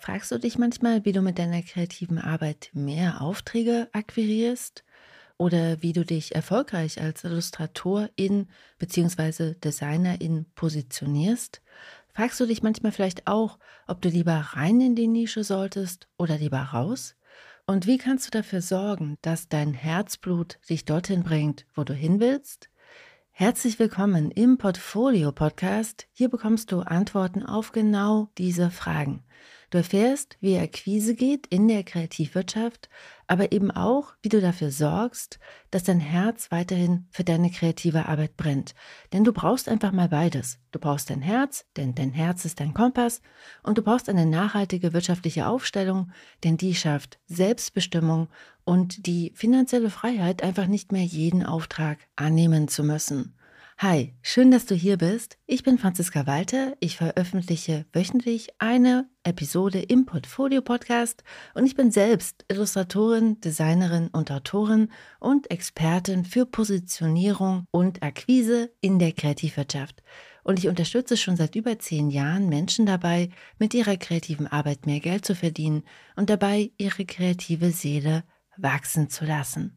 Fragst du dich manchmal, wie du mit deiner kreativen Arbeit mehr Aufträge akquirierst? Oder wie du dich erfolgreich als Illustratorin bzw. Designerin positionierst? Fragst du dich manchmal vielleicht auch, ob du lieber rein in die Nische solltest oder lieber raus? Und wie kannst du dafür sorgen, dass dein Herzblut dich dorthin bringt, wo du hin willst? Herzlich willkommen im Portfolio Podcast. Hier bekommst du Antworten auf genau diese Fragen. Du erfährst, wie Akquise geht in der Kreativwirtschaft, aber eben auch, wie du dafür sorgst, dass dein Herz weiterhin für deine kreative Arbeit brennt. Denn du brauchst einfach mal beides. Du brauchst dein Herz, denn dein Herz ist dein Kompass, und du brauchst eine nachhaltige wirtschaftliche Aufstellung, denn die schafft Selbstbestimmung und die finanzielle Freiheit, einfach nicht mehr jeden Auftrag annehmen zu müssen. Hi, schön, dass du hier bist. Ich bin Franziska Walter. Ich veröffentliche wöchentlich eine Episode im Portfolio Podcast und ich bin selbst Illustratorin, Designerin und Autorin und Expertin für Positionierung und Akquise in der Kreativwirtschaft. Und ich unterstütze schon seit über zehn Jahren Menschen dabei, mit ihrer kreativen Arbeit mehr Geld zu verdienen und dabei ihre kreative Seele wachsen zu lassen.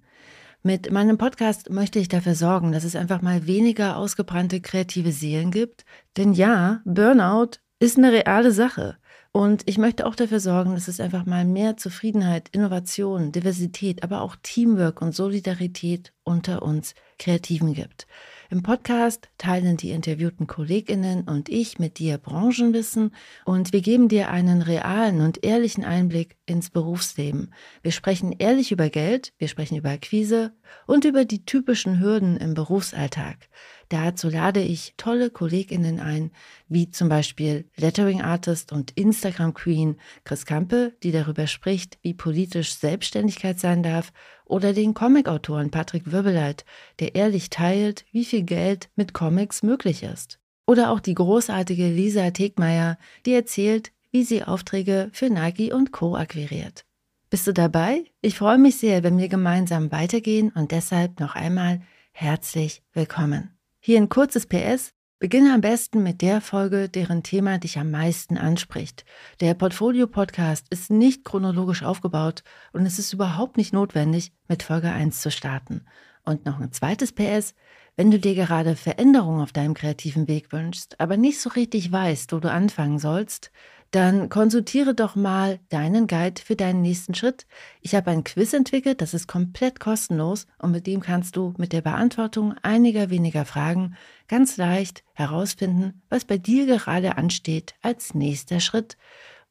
Mit meinem Podcast möchte ich dafür sorgen, dass es einfach mal weniger ausgebrannte kreative Seelen gibt. Denn ja, Burnout ist eine reale Sache. Und ich möchte auch dafür sorgen, dass es einfach mal mehr Zufriedenheit, Innovation, Diversität, aber auch Teamwork und Solidarität unter uns Kreativen gibt. Im Podcast teilen die interviewten Kolleginnen und ich mit dir Branchenwissen und wir geben dir einen realen und ehrlichen Einblick ins Berufsleben. Wir sprechen ehrlich über Geld, wir sprechen über Akquise und über die typischen Hürden im Berufsalltag. Dazu lade ich tolle Kolleginnen ein, wie zum Beispiel Lettering Artist und Instagram Queen Chris Kampe, die darüber spricht, wie politisch Selbstständigkeit sein darf, oder den Comicautoren Patrick Wirbeleit, der ehrlich teilt, wie viel Geld mit Comics möglich ist. Oder auch die großartige Lisa Tegmeier, die erzählt, wie sie Aufträge für Nike und Co. akquiriert. Bist du dabei? Ich freue mich sehr, wenn wir gemeinsam weitergehen und deshalb noch einmal herzlich willkommen. Hier ein kurzes PS. Beginne am besten mit der Folge, deren Thema dich am meisten anspricht. Der Portfolio-Podcast ist nicht chronologisch aufgebaut und es ist überhaupt nicht notwendig, mit Folge 1 zu starten. Und noch ein zweites PS. Wenn du dir gerade Veränderungen auf deinem kreativen Weg wünschst, aber nicht so richtig weißt, wo du anfangen sollst, dann konsultiere doch mal deinen Guide für deinen nächsten Schritt. Ich habe ein Quiz entwickelt, das ist komplett kostenlos und mit dem kannst du mit der Beantwortung einiger weniger Fragen ganz leicht herausfinden, was bei dir gerade ansteht als nächster Schritt.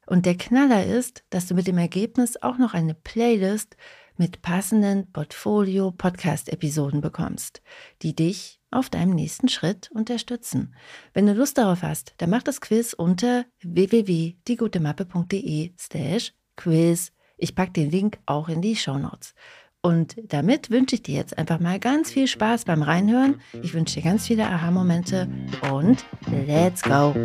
Und der Knaller ist, dass du mit dem Ergebnis auch noch eine Playlist mit passenden Portfolio-Podcast-Episoden bekommst, die dich auf deinem nächsten Schritt unterstützen. Wenn du Lust darauf hast, dann mach das Quiz unter www.diegutemappe.de slash quiz. Ich packe den Link auch in die Show Notes. Und damit wünsche ich dir jetzt einfach mal ganz viel Spaß beim Reinhören. Ich wünsche dir ganz viele Aha-Momente und let's go!